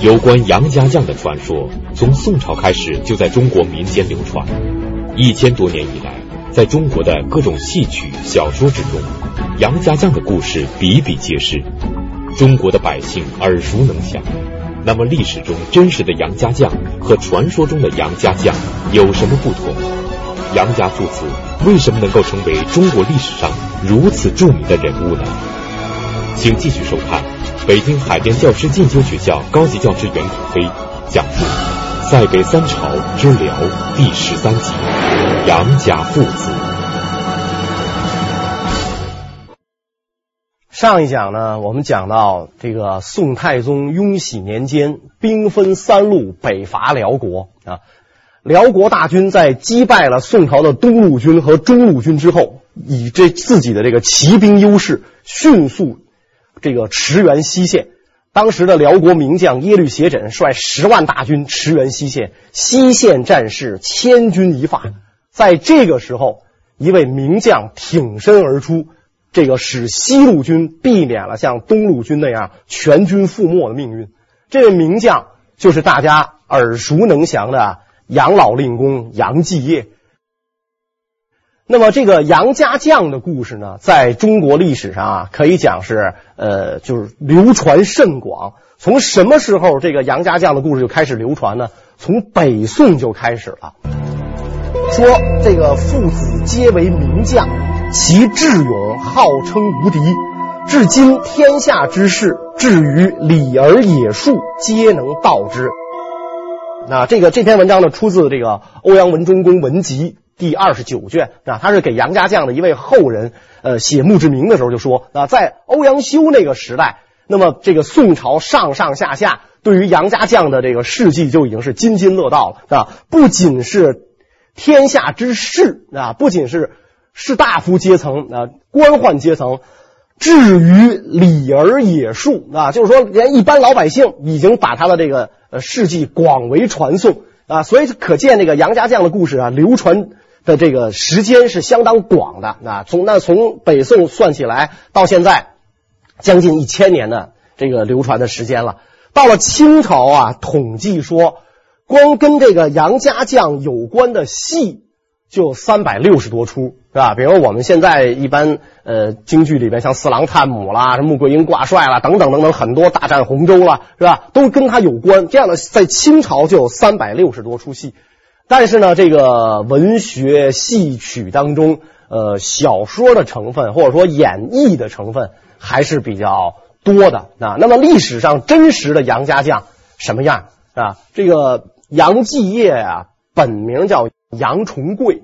有关杨家将的传说，从宋朝开始就在中国民间流传。一千多年以来，在中国的各种戏曲、小说之中，杨家将的故事比比皆是，中国的百姓耳熟能详。那么，历史中真实的杨家将和传说中的杨家将有什么不同？杨家父子为什么能够成为中国历史上如此著名的人物呢？请继续收看北京海淀教师进修学校高级教师袁可飞讲述《塞北三朝之辽》第十三集《杨家父子》。上一讲呢，我们讲到这个宋太宗雍熙年间，兵分三路北伐辽国啊。辽国大军在击败了宋朝的东路军和中路军之后，以这自己的这个骑兵优势，迅速这个驰援西线。当时的辽国名将耶律斜轸率十万大军驰援西线，西线战事千钧一发。在这个时候，一位名将挺身而出，这个使西路军避免了像东路军那样全军覆没的命运。这位名将就是大家耳熟能详的。杨老令公杨继业，那么这个杨家将的故事呢，在中国历史上啊，可以讲是呃，就是流传甚广。从什么时候这个杨家将的故事就开始流传呢？从北宋就开始了。说这个父子皆为名将，其智勇号称无敌，至今天下之事，至于礼儿野术，皆能道之。那这个这篇文章呢，出自这个欧阳文忠公文集第二十九卷啊，他是给杨家将的一位后人呃写墓志铭的时候就说啊，在欧阳修那个时代，那么这个宋朝上上下下对于杨家将的这个事迹就已经是津津乐道了啊，不仅是天下之士啊，不仅是士大夫阶层啊，官宦阶层。至于礼儿野术啊，就是说，连一般老百姓已经把他的这个呃事迹广为传颂啊，所以可见这个杨家将的故事啊，流传的这个时间是相当广的啊。从那从北宋算起来，到现在将近一千年的这个流传的时间了。到了清朝啊，统计说，光跟这个杨家将有关的戏。就三百六十多出，是吧？比如我们现在一般呃京剧里边，像四郎探母啦、什么穆桂英挂帅啦等等等等，很多大战洪州啦，是吧？都跟他有关。这样的在清朝就有三百六十多出戏。但是呢，这个文学戏曲当中，呃，小说的成分或者说演绎的成分还是比较多的啊。那么历史上真实的杨家将什么样啊？这个杨继业啊，本名叫。杨重贵，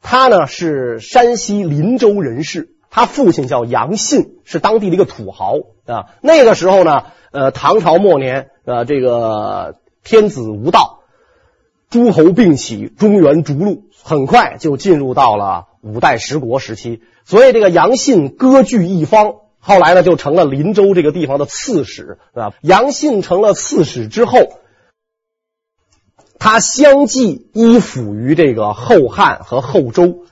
他呢是山西临州人士，他父亲叫杨信，是当地的一个土豪啊。那个时候呢，呃，唐朝末年，呃，这个天子无道，诸侯并起，中原逐鹿，很快就进入到了五代十国时期。所以这个杨信割据一方，后来呢就成了林州这个地方的刺史啊。杨信成了刺史之后。他相继依附于这个后汉和后周。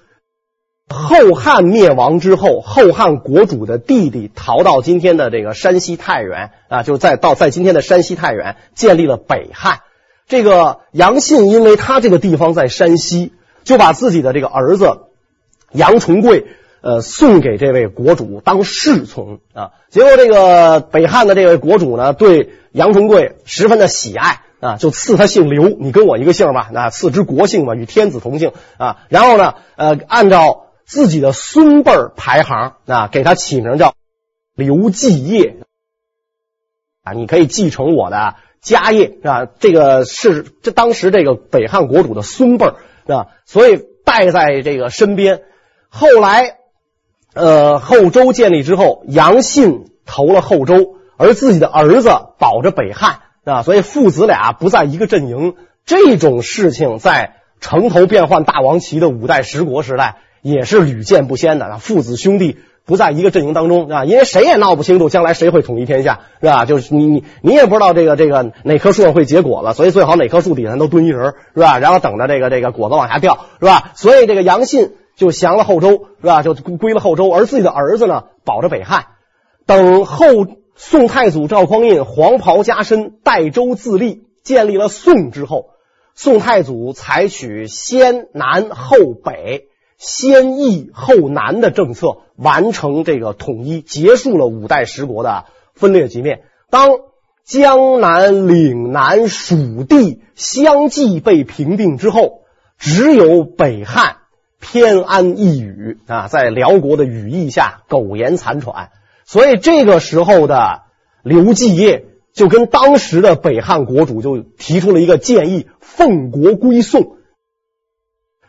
后汉灭亡之后，后汉国主的弟弟逃到今天的这个山西太原啊，就在到在今天的山西太原建立了北汉。这个杨信，因为他这个地方在山西，就把自己的这个儿子杨重贵呃送给这位国主当侍从啊。结果这个北汉的这位国主呢，对杨重贵十分的喜爱。啊，就赐他姓刘，你跟我一个姓吧，那赐之国姓嘛，与天子同姓啊。然后呢，呃，按照自己的孙辈排行啊，给他起名叫刘继业啊，你可以继承我的家业是吧？这个是这当时这个北汉国主的孙辈是吧？所以带在这个身边。后来，呃，后周建立之后，杨信投了后周，而自己的儿子保着北汉。啊，所以父子俩不在一个阵营，这种事情在城头变换大王旗的五代十国时代也是屡见不鲜的。啊，父子兄弟不在一个阵营当中啊，因为谁也闹不清楚将来谁会统一天下，是吧？就是你你你也不知道这个这个哪棵树上会结果了，所以最好哪棵树底下都蹲一人，是吧？然后等着这个这个果子往下掉，是吧？所以这个杨信就降了后周，是吧？就归了后周，而自己的儿子呢保着北汉，等后。宋太祖赵匡胤黄袍加身，代周自立，建立了宋之后，宋太祖采取先南后北、先易后难的政策，完成这个统一，结束了五代十国的分裂局面。当江南、岭南、蜀地相继被平定之后，只有北汉偏安一隅啊，在辽国的羽翼下苟延残喘。所以这个时候的刘继业就跟当时的北汉国主就提出了一个建议：奉国归宋。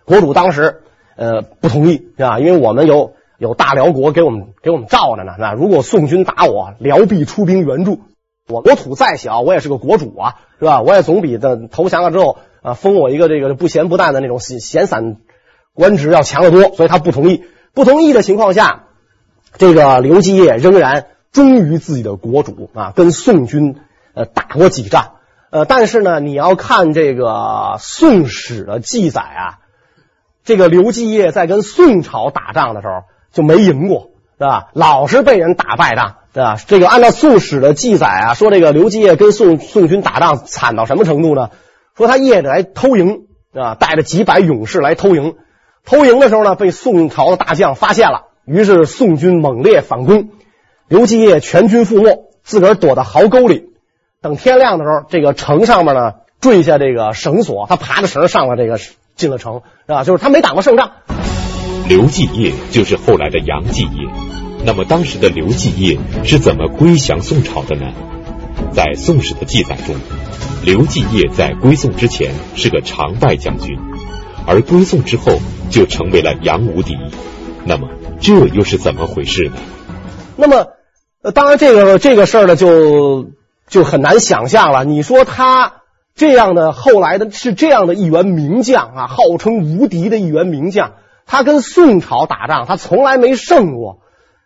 国主当时呃不同意，是吧？因为我们有有大辽国给我们给我们罩着呢。那如果宋军打我，辽必出兵援助。我国土再小，我也是个国主啊，是吧？我也总比的投降了之后啊封我一个这个不咸不淡的那种闲闲散官职要强得多。所以他不同意。不同意的情况下。这个刘基业仍然忠于自己的国主啊，跟宋军呃打过几仗，呃，但是呢，你要看这个《宋史》的记载啊，这个刘继业在跟宋朝打仗的时候就没赢过，对吧？老是被人打败仗，对吧？这个按照《宋史》的记载啊，说这个刘继业跟宋宋军打仗惨到什么程度呢？说他夜里来偷营啊，带着几百勇士来偷营，偷营的时候呢，被宋朝的大将发现了。于是宋军猛烈反攻，刘继业全军覆没，自个儿躲到壕沟里。等天亮的时候，这个城上面呢坠下这个绳索，他爬着绳上了这个进了城，是吧？就是他没打过胜仗。刘继业就是后来的杨继业。那么当时的刘继业是怎么归降宋朝的呢？在《宋史》的记载中，刘继业在归宋之前是个常败将军，而归宋之后就成为了杨无敌。那么。这又是怎么回事呢？那么，呃，当然，这个这个事儿呢，就就很难想象了。你说他这样的后来的是这样的一员名将啊，号称无敌的一员名将，他跟宋朝打仗，他从来没胜过，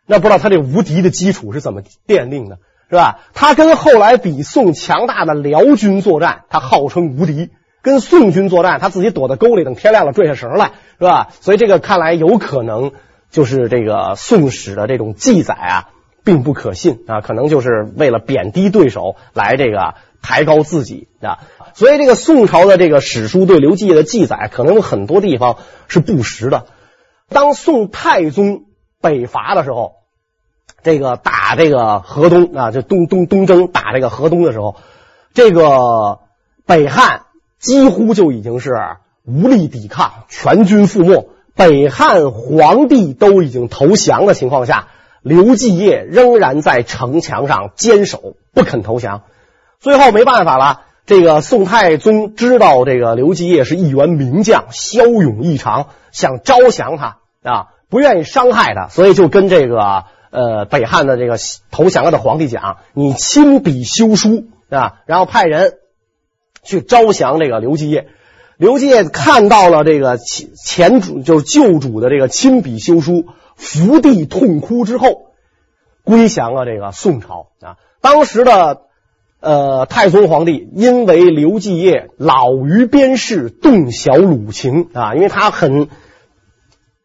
那不知道他这无敌的基础是怎么奠定的，是吧？他跟后来比宋强大的辽军作战，他号称无敌；跟宋军作战，他自己躲在沟里，等天亮了坠下绳来，是吧？所以这个看来有可能。就是这个《宋史》的这种记载啊，并不可信啊，可能就是为了贬低对手来这个抬高自己啊。所以这个宋朝的这个史书对刘继业的记载，可能有很多地方是不实的。当宋太宗北伐的时候，这个打这个河东啊，就东东东征打这个河东的时候，这个北汉几乎就已经是无力抵抗，全军覆没。北汉皇帝都已经投降的情况下，刘继业仍然在城墙上坚守，不肯投降。最后没办法了，这个宋太宗知道这个刘继业是一员名将，骁勇异常，想招降他啊，不愿意伤害他，所以就跟这个呃北汉的这个投降了的皇帝讲：“你亲笔修书啊，然后派人去招降这个刘继业。”刘继业看到了这个前前主就是旧主的这个亲笔修书，伏地痛哭之后，归降了这个宋朝啊。当时的呃太宗皇帝因为刘继业老于边事，洞晓虏情啊，因为他很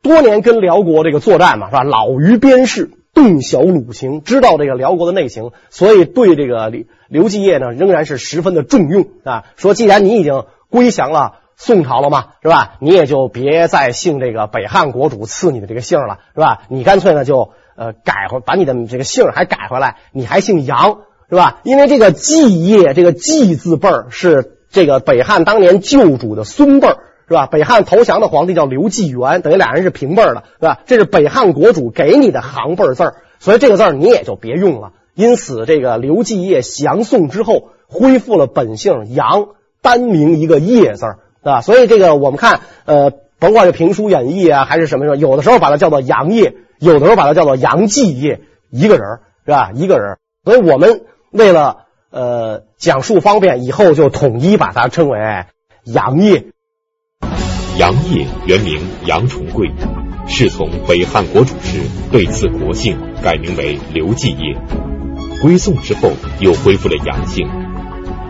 多年跟辽国这个作战嘛，是吧？老于边事，洞晓虏情，知道这个辽国的内情，所以对这个刘刘继业呢仍然是十分的重用啊。说既然你已经归降了。宋朝了嘛，是吧？你也就别再姓这个北汉国主赐你的这个姓了，是吧？你干脆呢就呃改回，把你的这个姓还改回来，你还姓杨，是吧？因为这个继业，这个继字辈儿是这个北汉当年旧主的孙辈儿，是吧？北汉投降的皇帝叫刘继元，等于俩人是平辈儿的，是吧？这是北汉国主给你的行辈字儿，所以这个字儿你也就别用了。因此，这个刘继业降宋之后，恢复了本姓杨，单名一个业字儿。啊，所以这个我们看，呃，甭管是评书演义啊，还是什么什么，有的时候把它叫做杨业，有的时候把它叫做杨继业，一个人儿是吧？一个人儿，所以我们为了呃讲述方便，以后就统一把它称为杨业。杨业原名杨重贵，是从北汉国主时被赐国姓，改名为刘继业。归宋之后又恢复了杨姓。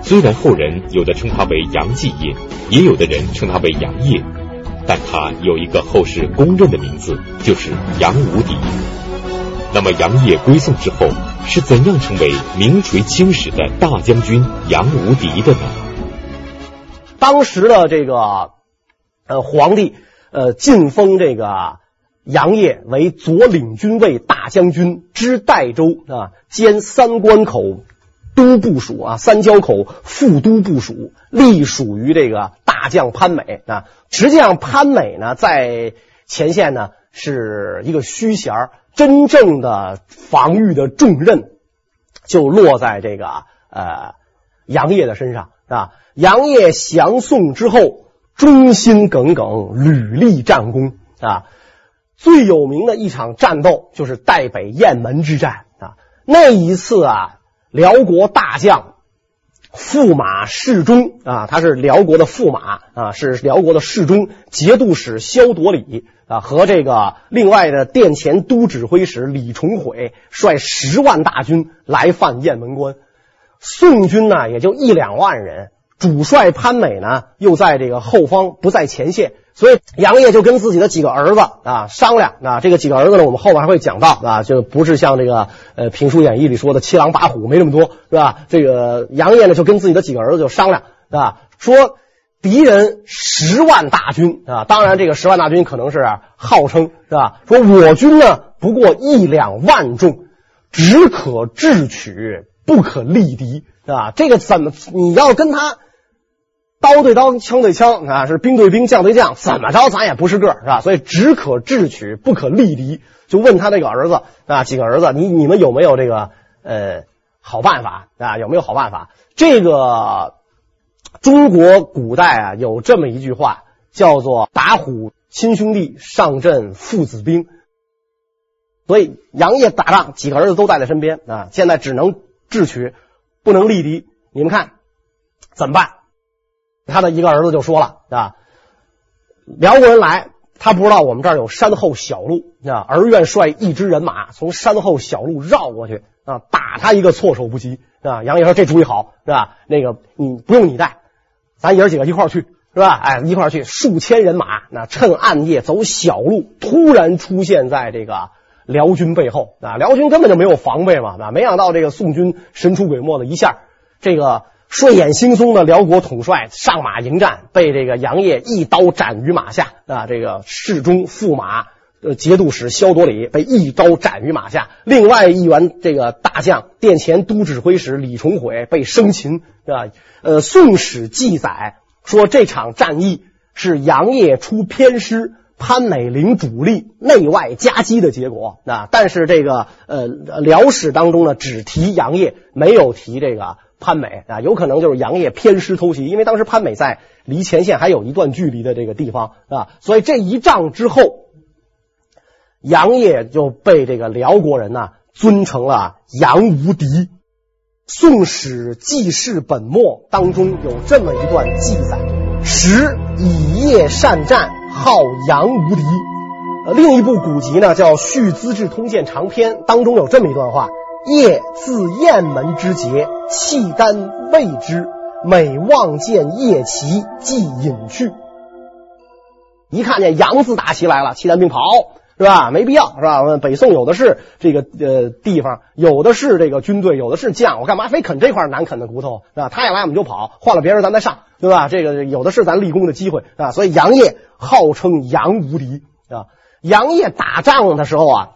虽然后人有的称他为杨继业，也有的人称他为杨业，但他有一个后世公认的名字，就是杨无敌。那么杨业归宋之后，是怎样成为名垂青史的大将军杨无敌的呢？当时的这个呃皇帝呃晋封这个杨业为左领军卫大将军，知代州啊，兼三关口都部署啊，三交口副都部署，隶属于这个大将潘美啊。实际上，潘美呢在前线呢是一个虚衔。真正的防御的重任就落在这个呃杨业的身上啊。杨业降宋之后，忠心耿耿，屡立战功啊。最有名的一场战斗就是代北雁门之战啊。那一次啊，辽国大将驸马侍中啊，他是辽国的驸马啊，是辽国的侍中节度使萧夺里。啊，和这个另外的殿前都指挥使李重诲率十万大军来犯雁门关，宋军呢也就一两万人，主帅潘美呢又在这个后方不在前线，所以杨业就跟自己的几个儿子啊商量啊，这个几个儿子呢我们后面还会讲到啊，就不是像这个呃评书演义里说的七狼八虎没这么多是吧？这个杨业呢就跟自己的几个儿子就商量啊，说。敌人十万大军啊，当然这个十万大军可能是号称是吧？说我军呢不过一两万众，只可智取，不可力敌，是吧？这个怎么你要跟他刀对刀、枪对枪啊，是兵对兵、将对将，怎么着咱也不是个，是吧？所以只可智取，不可力敌。就问他那个儿子啊，几个儿子，你你们有没有这个呃好办法啊？有没有好办法？这个。中国古代啊，有这么一句话，叫做“打虎亲兄弟，上阵父子兵”。所以杨业打仗，几个儿子都带在身边啊。现在只能智取，不能力敌。你们看怎么办？他的一个儿子就说了啊：“辽国人来，他不知道我们这儿有山后小路啊，儿愿率一支人马从山后小路绕过去啊，打他一个措手不及啊。”杨业说：“这主意好，是吧？那个你不用你带。”咱爷儿几个一块儿去是吧？哎，一块儿去，数千人马，那趁暗夜走小路，突然出现在这个辽军背后啊！辽军根本就没有防备嘛，啊！没想到这个宋军神出鬼没的一下，这个睡眼惺忪的辽国统帅上马迎战，被这个杨业一刀斩于马下啊！这个侍中驸马呃节度使萧铎里被一刀斩于马下，另外一员这个大将殿前都指挥使李重诲被生擒，是吧？呃，《宋史》记载说，这场战役是杨业出偏师，潘美领主力，内外夹击的结果啊。但是这个呃，《辽史》当中呢，只提杨业，没有提这个潘美啊。有可能就是杨业偏师偷袭，因为当时潘美在离前线还有一段距离的这个地方啊。所以这一仗之后，杨业就被这个辽国人呢尊成了杨无敌。《宋史纪事本末》当中有这么一段记载：时以业善战，号杨无敌。呃，另一部古籍呢叫《续资治通鉴长篇》，当中有这么一段话：夜自雁门之节，契丹畏之，每望见夜旗，即隐去。一看见杨字大旗来了，契丹兵跑。是吧？没必要，是吧？北宋有的是这个呃地方，有的是这个军队，有的是将，我干嘛非啃这块难啃的骨头？是吧？他一来我们就跑，换了别人咱再上，对吧？这个有的是咱立功的机会啊！所以杨业号称杨无敌啊。杨业打仗的时候啊，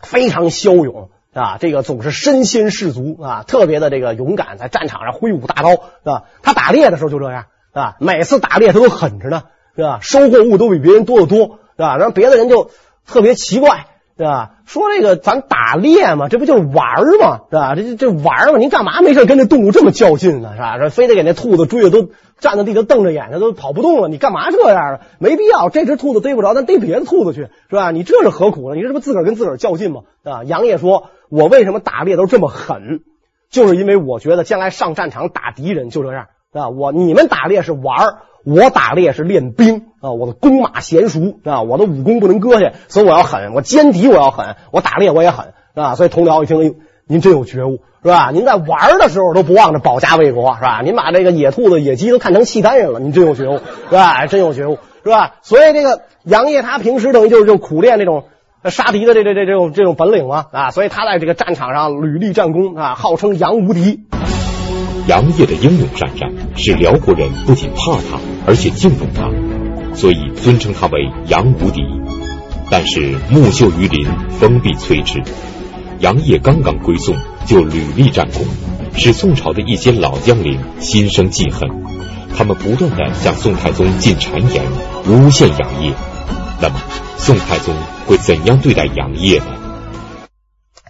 非常骁勇啊，这个总是身先士卒啊，特别的这个勇敢，在战场上挥舞大刀，是吧？他打猎的时候就这样啊，每次打猎他都狠着呢，是吧？收获物都比别人多得多，是吧？然后别的人就。特别奇怪，对吧？说这个咱打猎嘛，这不就是玩嘛，是吧？这这玩嘛，您干嘛没事跟那动物这么较劲呢？是吧？这非得给那兔子追的都站在地上瞪着眼睛都跑不动了，你干嘛这样啊？没必要，这只兔子逮不着，咱逮别的兔子去，是吧？你这是何苦呢？你这不自个儿跟自个儿较劲吗？啊？杨业说：“我为什么打猎都这么狠？就是因为我觉得将来上战场打敌人就这样，是吧，我你们打猎是玩。”我打猎是练兵啊，我的弓马娴熟啊，我的武功不能搁下，所以我要狠。我歼敌我要狠，我打猎我也狠啊。所以同僚一听，哎呦，您真有觉悟是吧？您在玩的时候都不忘着保家卫国是吧？您把这个野兔子、野鸡都看成契丹人了，您真有觉悟是吧？真有觉悟是吧？所以这个杨业他平时等于就是就苦练那种杀敌的这这这这种这种本领嘛啊，所以他在这个战场上屡立战功啊，号称杨无敌。杨业的英勇善战，使辽国人不仅怕他，而且敬重他，所以尊称他为杨无敌。但是木秀于林，风必摧之。杨业刚刚归宋，就屡立战功，使宋朝的一些老将领心生记恨，他们不断的向宋太宗进谗言，诬陷杨业。那么，宋太宗会怎样对待杨业呢？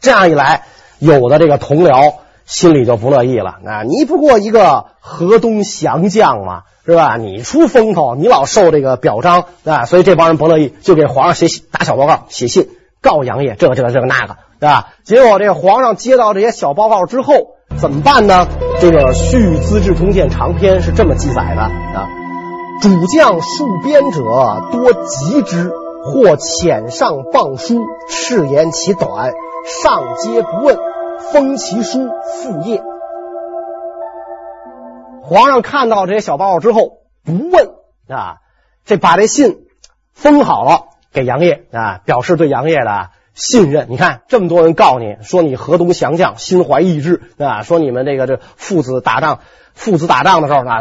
这样一来，有的这个同僚心里就不乐意了。啊，你不过一个河东降将嘛，是吧？你出风头，你老受这个表彰啊，所以这帮人不乐意，就给皇上写打小报告，写信告杨业，这个这个这个那个，对吧？结果这皇上接到这些小报告之后，怎么办呢？这个《续资治通鉴》长篇是这么记载的啊。主将戍边者多疾之，或遣上谤书，斥言其短，上皆不问，封其书复业。皇上看到这些小报告之后，不问啊，这把这信封好了，给杨业啊，表示对杨业的信任。你看这么多人告你说你河东降将，心怀异志啊，说你们这个这父子打仗。父子打仗的时候啊，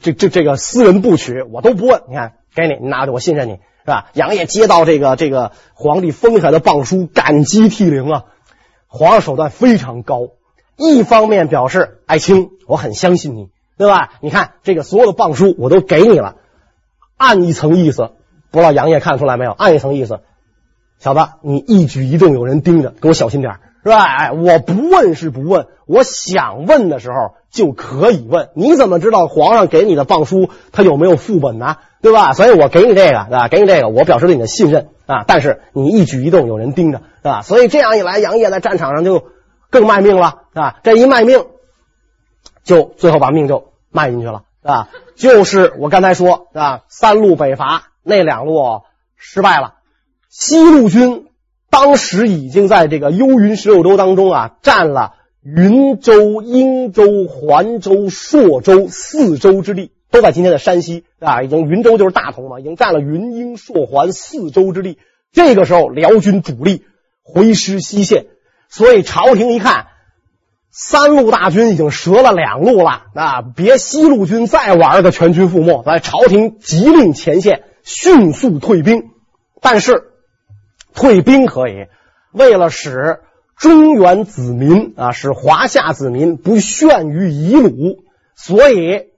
这这这个私人部曲我都不问，你看给你，你拿着我信任你是吧？杨业接到这个这个皇帝封下的棒书，感激涕零啊。皇上手段非常高，一方面表示爱卿，我很相信你，对吧？你看这个所有的棒书我都给你了，暗一层意思，不知道杨业看出来没有？暗一层意思，小子，你一举一动有人盯着，给我小心点是吧？哎，我不问是不问，我想问的时候就可以问。你怎么知道皇上给你的棒书他有没有副本呢？对吧？所以我给你这个，啊，给你这个，我表示对你的信任啊。但是你一举一动有人盯着，是吧？所以这样一来，杨业在战场上就更卖命了啊。这一卖命，就最后把命就卖进去了啊。就是我刚才说啊，三路北伐那两路失败了，西路军。当时已经在这个幽云十六州当中啊，占了云州、英州、环州、朔州四州之地，都在今天的山西啊。已经云州就是大同嘛，已经占了云、英、朔、环四州之地。这个时候，辽军主力回师西线，所以朝廷一看，三路大军已经折了两路了啊，别西路军再玩个全军覆没，来，朝廷急令前线迅速退兵，但是。退兵可以，为了使中原子民啊，使华夏子民不陷于夷虏，所以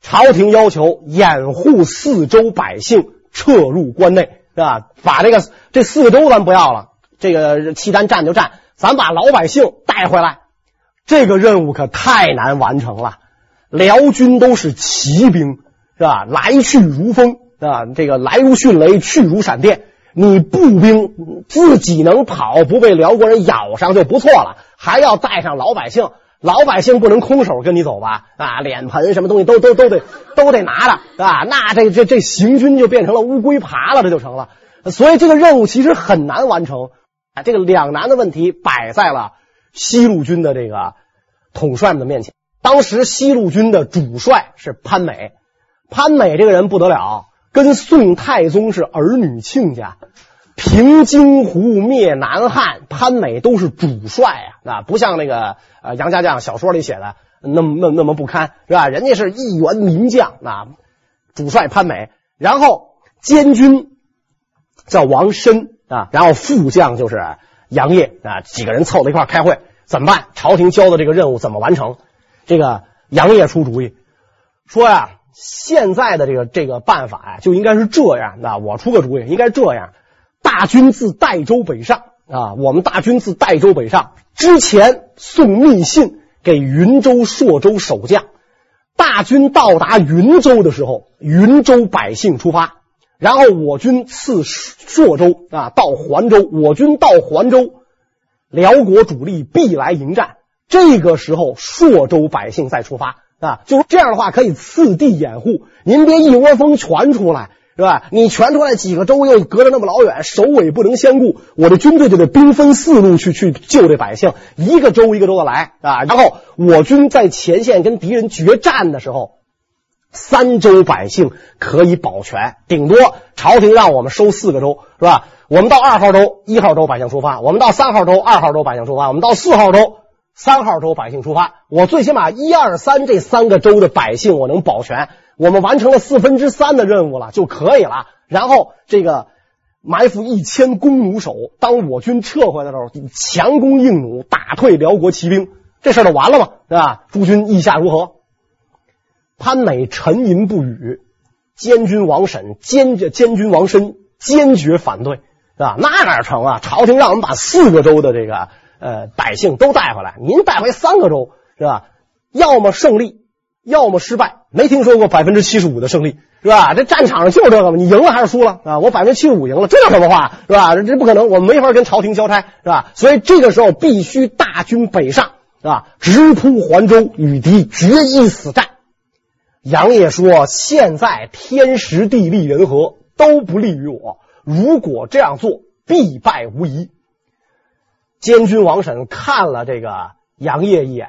朝廷要求掩护四周百姓撤入关内，是吧？把这个这四个州咱不要了，这个契丹占就占，咱把老百姓带回来。这个任务可太难完成了，辽军都是骑兵，是吧？来去如风，啊，这个来如迅雷，去如闪电。你步兵自己能跑，不被辽国人咬上就不错了，还要带上老百姓，老百姓不能空手跟你走吧？啊，脸盆什么东西都都都得都得拿着啊！那这这这行军就变成了乌龟爬了，这就成了。所以这个任务其实很难完成啊！这个两难的问题摆在了西路军的这个统帅们的面前。当时西路军的主帅是潘美，潘美这个人不得了。跟宋太宗是儿女亲家，平荆湖灭南汉，潘美都是主帅啊，啊，不像那个呃杨家将小说里写的那么那那么不堪是吧？人家是一员名将啊，主帅潘美，然后监军叫王申啊，然后副将就是杨业啊，几个人凑在一块开会，怎么办？朝廷交的这个任务怎么完成？这个杨业出主意说呀。现在的这个这个办法呀，就应该是这样。那我出个主意，应该这样：大军自代州北上啊，我们大军自代州北上之前送密信给云州、朔州守将。大军到达云州的时候，云州百姓出发，然后我军次朔州啊到环州，我军到环州，辽国主力必来迎战。这个时候，朔州百姓再出发。啊，就是这样的话，可以次第掩护。您别一窝蜂全出来，是吧？你全出来几个州又隔着那么老远，首尾不能相顾。我的军队就得兵分四路去去救这百姓，一个州一个州的来啊。然后我军在前线跟敌人决战的时候，三州百姓可以保全，顶多朝廷让我们收四个州，是吧？我们到二号州，一号州百姓出发；我们到三号州，二号州百姓出发；我们到四号州，三号州百姓出发。我最起码一二三这三个州的百姓我能保全。我们完成了四分之三的任务了就可以了。然后这个埋伏一千弓弩手，当我军撤回来的时候，强弓硬弩打退辽国骑兵，这事儿就完了嘛，对吧？诸君意下如何？潘美沉吟不语，监军王审坚决，监军王申坚决反对。是吧？那哪成啊？朝廷让我们把四个州的这个呃百姓都带回来，您带回三个州是吧？要么胜利，要么失败。没听说过百分之七十五的胜利是吧？这战场上就是这个嘛，你赢了还是输了啊？我百分之七十五赢了，这叫什么话是吧？这不可能，我们没法跟朝廷交差是吧？所以这个时候必须大军北上是吧？直扑环州，与敌决一死战。杨业说：“现在天时地利人和都不利于我。”如果这样做，必败无疑。监军王审看了这个杨业一眼，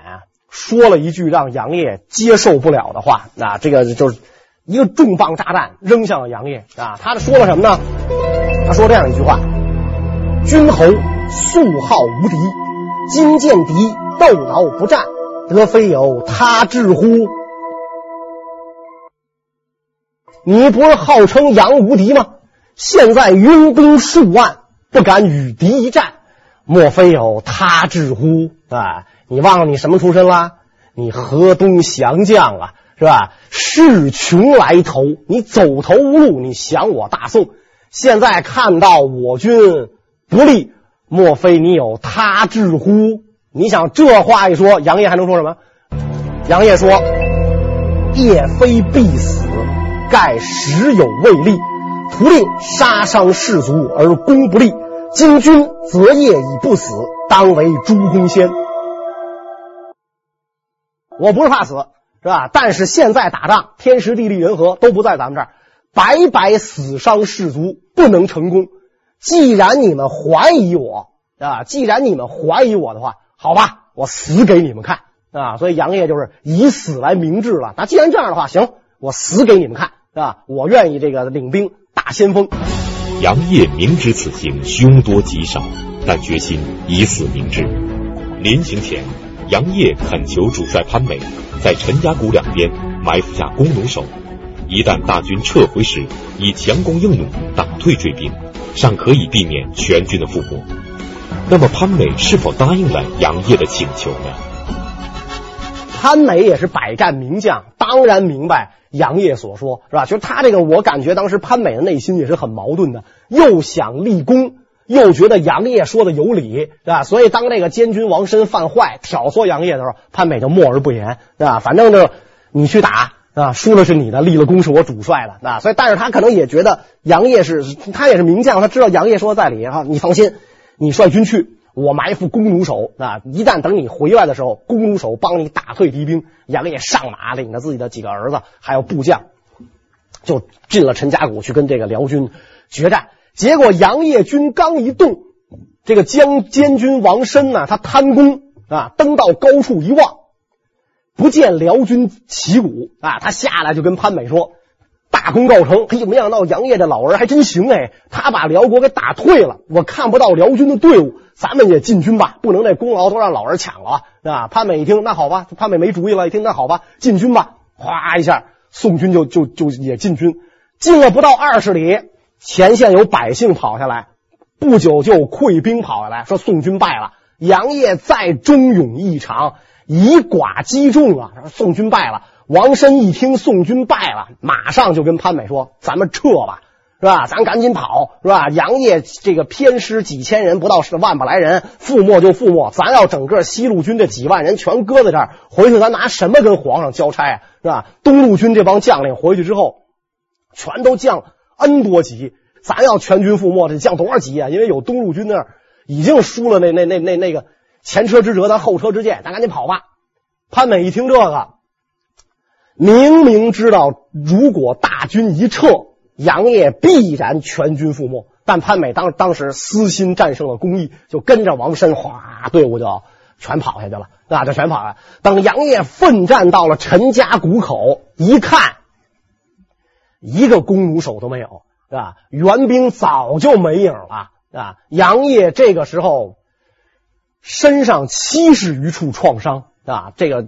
说了一句让杨业接受不了的话。啊，这个就是一个重磅炸弹扔向了杨业啊！他说了什么呢？他说这样一句话：“君侯素好无敌，今见敌斗恼不战，得非有他志乎？你不是号称杨无敌吗？”现在拥兵数万，不敢与敌一战，莫非有他志乎？啊，你忘了你什么出身了？你河东降将啊，是吧？势穷来投，你走投无路，你降我大宋。现在看到我军不利，莫非你有他志乎？你想这话一说，杨业还能说什么？杨业说：“业非必死，盖时有未立。”徒令杀伤士卒而功不立，今君择业以不死，当为诸公先。我不是怕死，是吧？但是现在打仗，天时地利人和都不在咱们这儿，白白死伤士卒，不能成功。既然你们怀疑我，啊，既然你们怀疑我的话，好吧，我死给你们看啊！所以杨业就是以死来明志了。那既然这样的话，行，我死给你们看，啊，我愿意这个领兵。大先锋，杨业明知此行凶多吉少，但决心以死明志。临行前，杨业恳求主帅潘美在陈家谷两边埋伏下弓弩手，一旦大军撤回时，以强弓硬弩打退追兵，尚可以避免全军的覆没。那么潘美是否答应了杨业的请求呢？潘美也是百战名将，当然明白。杨业所说是吧？其实他这个，我感觉当时潘美的内心也是很矛盾的，又想立功，又觉得杨业说的有理，是吧？所以当这个监军王申犯坏挑唆杨业的时候，潘美就默而不言，是吧？反正就你去打啊，输了是你的，立了功是我主帅的啊。所以，但是他可能也觉得杨业是，他也是名将，他知道杨业说的在理哈。你放心，你率军去。我埋伏弓弩手啊！一旦等你回来的时候，弓弩手帮你打退敌兵。杨业上马，领着自己的几个儿子还有部将，就进了陈家谷去跟这个辽军决战。结果杨业军刚一动，这个将监军王申呢，他贪功啊，登到高处一望，不见辽军旗鼓啊，他下来就跟潘美说。大功告成，嘿，没想到杨业这老人还真行哎，他把辽国给打退了。我看不到辽军的队伍，咱们也进军吧，不能这功劳都让老人抢了啊！潘美一听，那好吧，潘美没主意了，一听那好吧，进军吧。哗一下，宋军就就就也进军，进了不到二十里，前线有百姓跑下来，不久就溃兵跑下来，说宋军败了。杨业再忠勇异常，以寡击众啊，宋军败了。王申一听宋军败了，马上就跟潘美说：“咱们撤吧，是吧？咱赶紧跑，是吧？杨业这个偏师几千人，不到是万把来人，覆没就覆没。咱要整个西路军这几万人全搁在这儿，回去咱拿什么跟皇上交差啊？是吧？东路军这帮将领回去之后，全都降 N 多级，咱要全军覆没，得降多少级啊？因为有东路军那儿已经输了那那那那那个前车之辙，咱后车之鉴，咱赶紧跑吧。”潘美一听这个。明明知道，如果大军一撤，杨业必然全军覆没。但潘美当当时私心战胜了公义，就跟着王申，哗，队伍就全跑下去了，那就全跑了。等杨业奋战到了陈家谷口，一看，一个弓弩手都没有，是吧？援兵早就没影了啊！杨业这个时候身上七十余处创伤啊，这个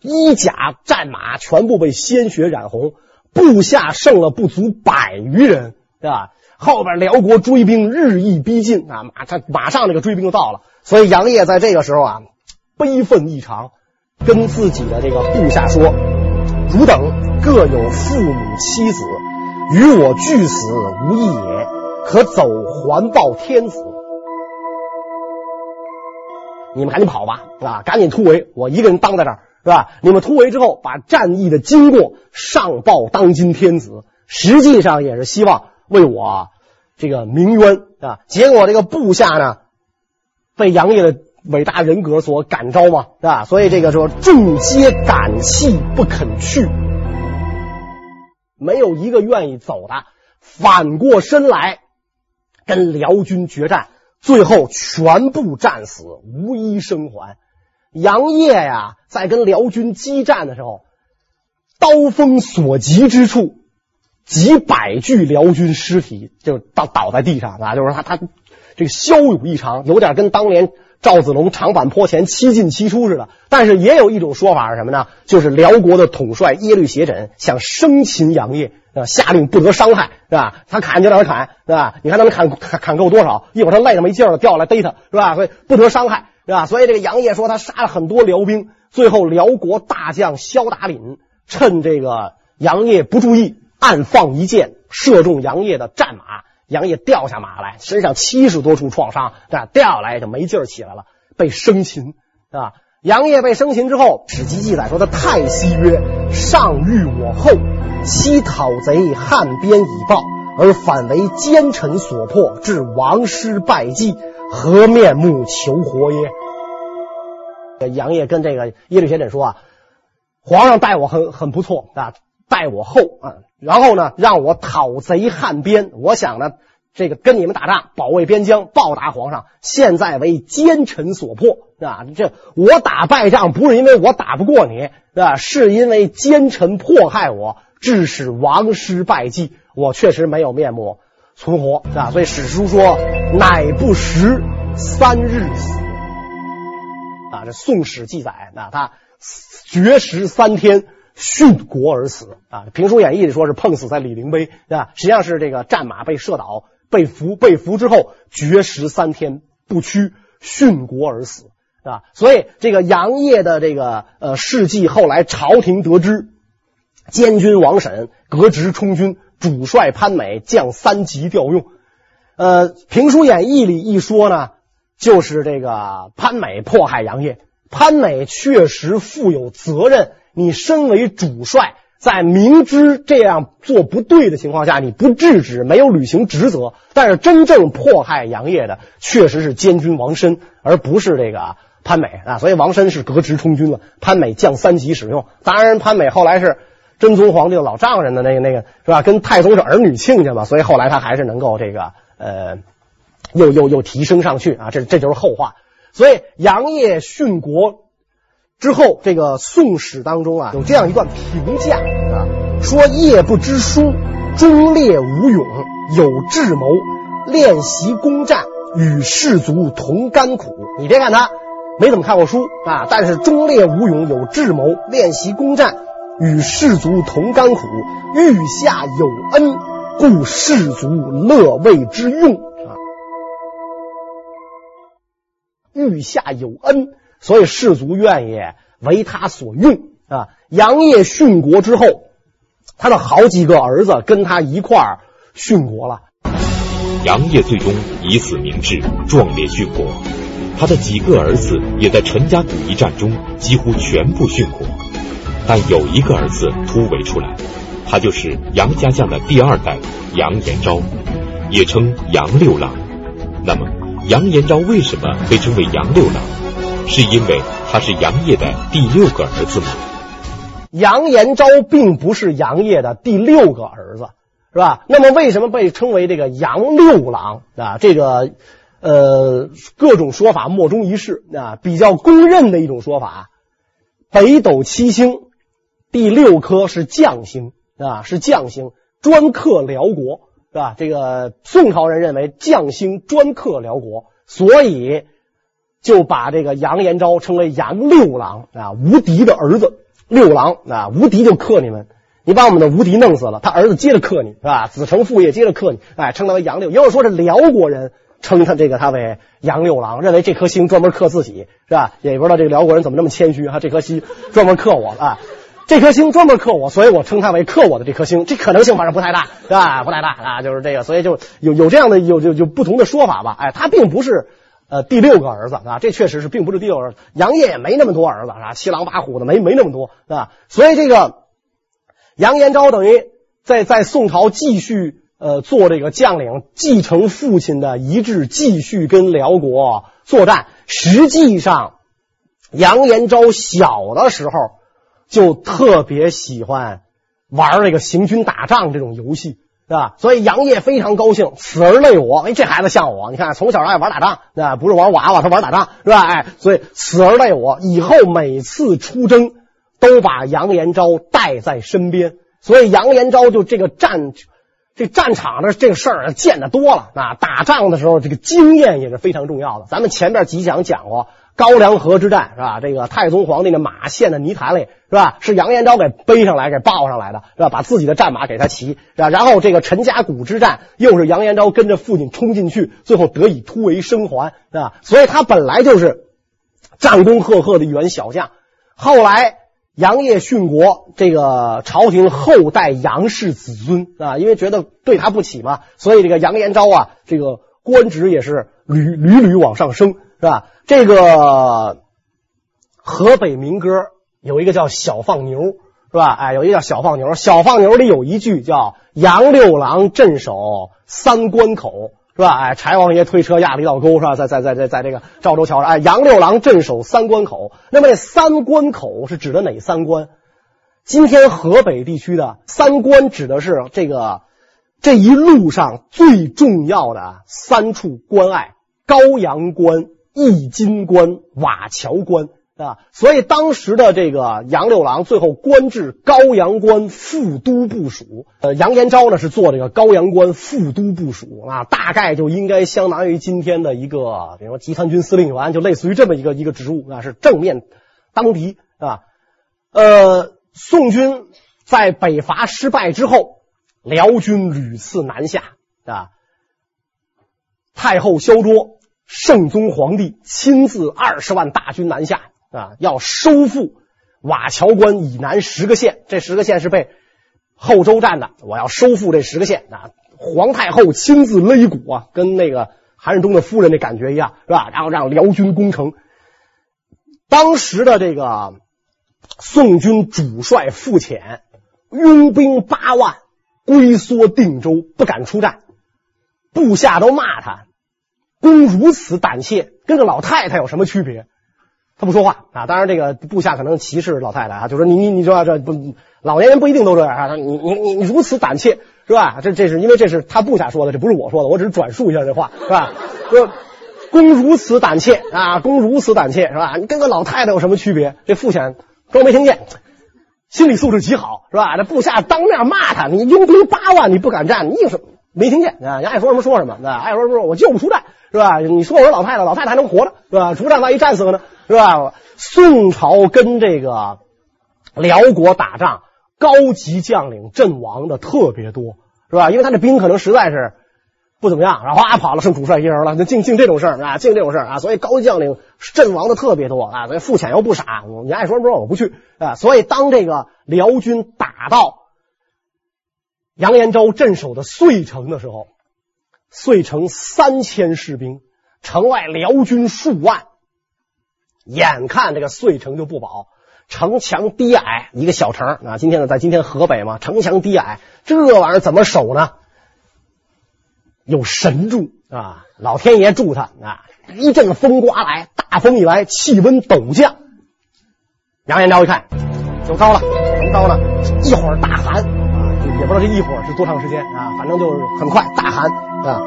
衣甲战马全部被鲜血染红，部下剩了不足百余人，对吧？后边辽国追兵日益逼近啊，马他马上这个追兵就到了，所以杨业在这个时候啊，悲愤异常，跟自己的这个部下说：“汝等各有父母妻子。”与我俱死无异也，可走还报天子。你们赶紧跑吧，啊，赶紧突围，我一个人当在这儿，是吧？你们突围之后，把战役的经过上报当今天子，实际上也是希望为我这个鸣冤啊。结果这个部下呢，被杨业的伟大人格所感召嘛，是吧？所以这个说众皆感泣不肯去。没有一个愿意走的，反过身来跟辽军决战，最后全部战死，无一生还。杨业呀，在跟辽军激战的时候，刀锋所及之处，几百具辽军尸体就倒倒在地上啊，就是他他这个骁勇异常，有点跟当年。赵子龙长坂坡前七进七出似的，但是也有一种说法是什么呢？就是辽国的统帅耶律斜轸想生擒杨业，下令不得伤害，是吧？他砍就让他砍，是吧？你看他能砍砍砍够多少？一会儿他累得没劲了，掉下来逮他，是吧？所以不得伤害，是吧？所以这个杨业说他杀了很多辽兵，最后辽国大将萧达廩趁这个杨业不注意，暗放一箭，射中杨业的战马。杨业掉下马来，身上七十多处创伤，这掉下来就没劲儿起来了，被生擒啊！杨业被生擒之后，史记记载说他叹息曰：“上欲我后，悉讨贼汉边以报，而反为奸臣所迫，致亡师败绩，何面目求活耶？”杨业跟这个耶律斜轸说啊：“皇上待我很很不错啊。”待我厚啊，然后呢，让我讨贼汉边。我想呢，这个跟你们打仗，保卫边疆，报答皇上。现在为奸臣所迫，啊？这我打败仗不是因为我打不过你，啊？是因为奸臣迫害我，致使王师败绩。我确实没有面目存活，是吧？所以史书说，乃不食三日死。啊，这《宋史》记载，那他绝食三天。殉国而死啊！评书演义里说是碰死在李陵碑，啊，实际上是这个战马被射倒，被俘，被俘之后绝食三天不屈，殉国而死，啊，所以这个杨业的这个呃事迹，后来朝廷得知，监军王审革职充军，主帅潘美降三级调用。呃，评书演义里一说呢，就是这个潘美迫害杨业，潘美确实负有责任。你身为主帅，在明知这样做不对的情况下，你不制止，没有履行职责。但是真正迫害杨业的，确实是监军王申，而不是这个潘美啊。所以王申是革职充军了，潘美降三级使用。当然，潘美后来是真宗皇帝的老丈人的那个那个是吧？跟太宗是儿女亲家嘛，所以后来他还是能够这个呃，又又又提升上去啊。这这就是后话。所以杨业殉国。之后，这个《宋史》当中啊，有这样一段评价啊，说业不知书，忠烈无勇，有智谋，练习攻战，与士卒同甘苦。你别看他没怎么看过书啊，但是忠烈无勇，有智谋，练习攻战，与士卒同甘苦，御下有恩，故士卒乐为之用啊。御下有恩。所以士卒愿意为他所用啊！杨业殉国之后，他的好几个儿子跟他一块儿殉国了。杨业最终以死明志，壮烈殉国。他的几个儿子也在陈家谷一战中几乎全部殉国，但有一个儿子突围出来，他就是杨家将的第二代杨延昭，也称杨六郎。那么，杨延昭为什么被称为杨六郎？是因为他是杨业的第六个儿子吗？杨延昭并不是杨业的第六个儿子，是吧？那么为什么被称为这个杨六郎啊？这个呃，各种说法莫衷一是啊。比较公认的一种说法，北斗七星第六颗是将星啊，是将星，专克辽国，是吧？这个宋朝人认为将星专克辽国，所以就把这个杨延昭称为杨六郎啊，无敌的儿子六郎啊，无敌就克你们，你把我们的无敌弄死了，他儿子接着克你是吧？子承父业接着克你，哎，称他为杨六。也有说是辽国人称他这个他为杨六郎，认为这颗星专门克自己是吧？也不知道这个辽国人怎么这么谦虚哈，这颗星专门克我啊。这颗星专门克我，所以我称它为克我的这颗星。这可能性反正不太大，是吧？不太大啊，就是这个，所以就有有这样的有有有不同的说法吧。哎，他并不是呃第六个儿子啊，这确实是并不是第六个儿。杨业也没那么多儿子啊，七狼八虎的没没那么多啊。所以这个杨延昭等于在在宋朝继续呃做这个将领，继承父亲的遗志，继续跟辽国作战。实际上，杨延昭小的时候。就特别喜欢玩这个行军打仗这种游戏，是吧？所以杨业非常高兴，此儿类我。哎，这孩子像我，你看从小爱玩打仗，那不是玩娃娃，他玩打仗，是吧？哎，所以此儿类我，以后每次出征都把杨延昭带在身边。所以杨延昭就这个战这战场的这个事儿见得多了啊，打仗的时候这个经验也是非常重要的。咱们前面几讲讲过。高梁河之战是吧？这个太宗皇帝的马陷在泥潭里是吧？是杨延昭给背上来、给抱上来的，是吧？把自己的战马给他骑，是吧？然后这个陈家谷之战又是杨延昭跟着父亲冲进去，最后得以突围生还，是吧？所以他本来就是战功赫赫的一员小将。后来杨业殉国，这个朝廷后代杨氏子孙啊，因为觉得对他不起嘛，所以这个杨延昭啊，这个官职也是屡屡屡往上升。是吧？这个河北民歌有一个叫《小放牛》，是吧？哎，有一个叫《小放牛》，《小放牛》里有一句叫“杨六郎镇守三关口”，是吧？哎，柴王爷推车压了一道沟，是吧？在在在在在这个赵州桥上，哎，杨六郎镇守三关口。那么这三关口是指的哪三关？今天河北地区的三关指的是这个这一路上最重要的三处关隘：高阳关。易金关、瓦桥关啊，所以当时的这个杨六郎最后官至高阳关副都部署。呃，杨延昭呢是做这个高阳关副都部署啊，大概就应该相当于今天的一个，比如说集团军司令员，就类似于这么一个一个职务啊，是正面当敌啊。呃，宋军在北伐失败之后，辽军屡次南下啊，太后萧卓。圣宗皇帝亲自二十万大军南下啊，要收复瓦桥关以南十个县。这十个县是被后周占的，我要收复这十个县啊！皇太后亲自擂鼓啊，跟那个韩世忠的夫人那感觉一样，是吧？然后让辽军攻城。当时的这个宋军主帅傅潜拥兵八万，龟缩定州，不敢出战，部下都骂他。公如此胆怯，跟个老太太有什么区别？他不说话啊。当然，这个部下可能歧视老太太啊，就说你你你说这不老年人不一定都这样啊。你你你你如此胆怯是吧？这这是因为这是他部下说的，这不是我说的，我只是转述一下这话是吧？说公如此胆怯啊，公如此胆怯是吧？你跟个老太太有什么区别？这傅潜装没听见，心理素质极好是吧？这部下当面骂他，你拥兵八万你不敢战，你有什么？没听见啊？你爱说什么说什么啊？爱说什么说，我就不出战。是吧？你说我是老太太，老太太还能活着，是吧？出战万一战死了呢，是吧？宋朝跟这个辽国打仗，高级将领阵亡的特别多，是吧？因为他的兵可能实在是不怎么样，然后啊跑了，剩主帅一人了，就净净这种事儿啊，净这种事儿啊，所以高级将领阵亡的特别多啊。所以傅潜又不傻，你爱说什么说，我不去啊。所以当这个辽军打到杨延昭镇守的遂城的时候。遂城三千士兵，城外辽军数万，眼看这个遂城就不保，城墙低矮，一个小城啊。今天呢，在今天河北嘛，城墙低矮，这玩意儿怎么守呢？有神助啊，老天爷助他啊！一阵风刮来，大风一来，气温陡降。杨延昭一看，就糟了，怎么糟了？一会儿大寒，也不知道这一会儿是多长时间啊，反正就是很快大寒。啊，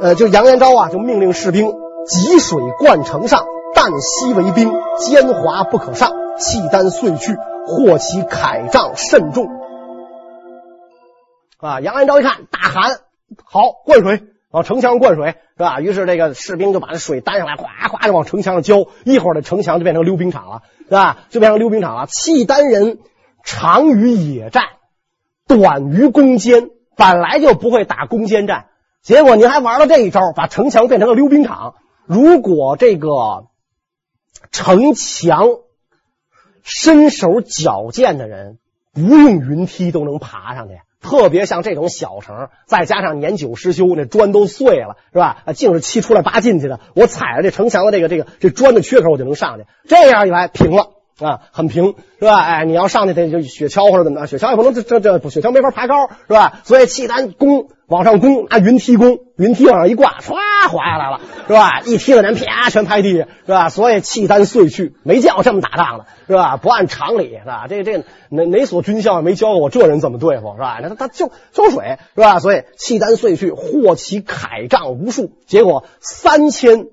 呃，就杨延昭啊，就命令士兵汲水灌城上，旦夕为兵，坚滑不可上，契丹遂去，获其铠杖甚重。啊，杨延昭一看大寒，好，灌水往城墙灌水，是吧？于是这个士兵就把这水担上来，哗哗就往城墙上浇，一会儿的城墙就变成溜冰场了，是吧？就变成溜冰场了。契丹人长于野战，短于攻坚，本来就不会打攻坚战，结果您还玩了这一招，把城墙变成了溜冰场。如果这个城墙身手矫健的人，不用云梯都能爬上去。特别像这种小城，再加上年久失修，那砖都碎了，是吧？啊，净是七出来八进去的，我踩着这城墙的这个这个这砖的缺口，我就能上去。这样一来，平了啊，很平，是吧？哎，你要上去得就雪橇或者怎么，雪橇也不能这这这雪橇没法爬高，是吧？所以契丹攻往上攻，拿云梯攻，云梯往上一挂，唰滑下来了，是吧？一踢的人啪全拍地下，是吧？所以契丹遂去，没见过这么打仗的，是吧？不按常理，是吧？这这哪哪所军校没教过我这人怎么对付，是吧？那他他就浇水，是吧？所以契丹遂去，获其铠仗无数，结果三千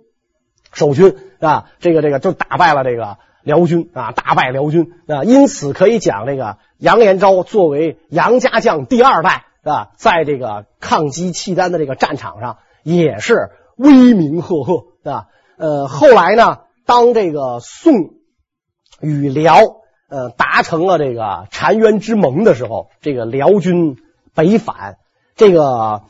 守军啊，这个这个就打败了这个辽军啊，大败辽军啊。因此可以讲，这个杨延昭作为杨家将第二代。啊，在这个抗击契丹的这个战场上，也是威名赫赫，啊。呃，后来呢，当这个宋与辽呃达成了这个澶渊之盟的时候，这个辽军北返，这个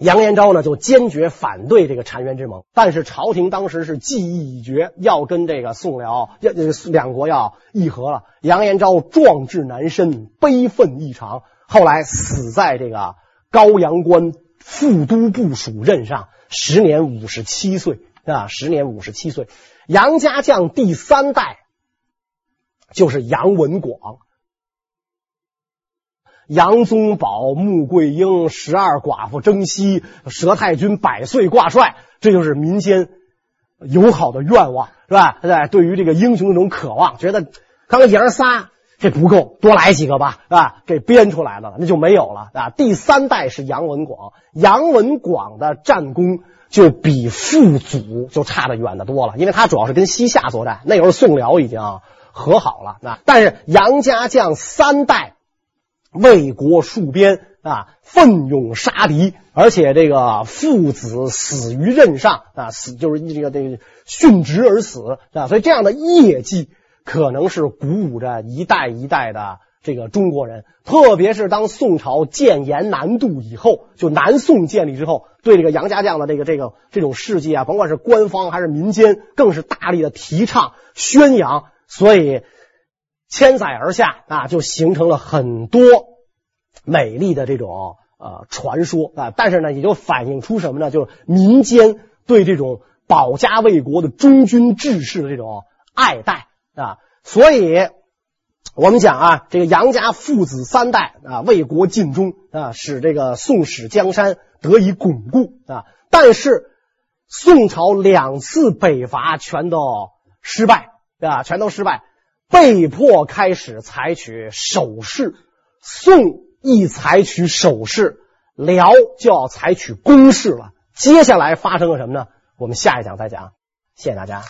杨延昭呢就坚决反对这个澶渊之盟。但是朝廷当时是计议已决，要跟这个宋辽要两国要议和了。杨延昭壮志难伸，悲愤异常。后来死在这个高阳关副都部署任上，时年五十七岁啊，时年五十七岁。杨家将第三代就是杨文广，杨宗保、穆桂英、十二寡妇征西、佘太君百岁挂帅，这就是民间友好的愿望，是吧？对，对于这个英雄的那种渴望，觉得刚刚爷仨。这不够，多来几个吧，啊，给编出来的了，那就没有了啊。第三代是杨文广，杨文广的战功就比父祖就差得远得多了，因为他主要是跟西夏作战，那时候宋辽已经和好了啊。但是杨家将三代为国戍边啊，奋勇杀敌，而且这个父子死于任上啊，死就是这个这个殉职而死啊，所以这样的业绩。可能是鼓舞着一代一代的这个中国人，特别是当宋朝建言南渡以后，就南宋建立之后，对这个杨家将的这个这个这种事迹啊，甭管是官方还是民间，更是大力的提倡宣扬，所以千载而下啊，就形成了很多美丽的这种呃传说啊。但是呢，也就反映出什么呢？就是民间对这种保家卫国的忠君志士的这种爱戴。啊，所以我们讲啊，这个杨家父子三代啊，为国尽忠啊，使这个宋史江山得以巩固啊。但是宋朝两次北伐全都失败啊，全都失败，被迫开始采取守势。宋一采取守势，辽就要采取攻势了。接下来发生了什么呢？我们下一讲再讲。谢谢大家。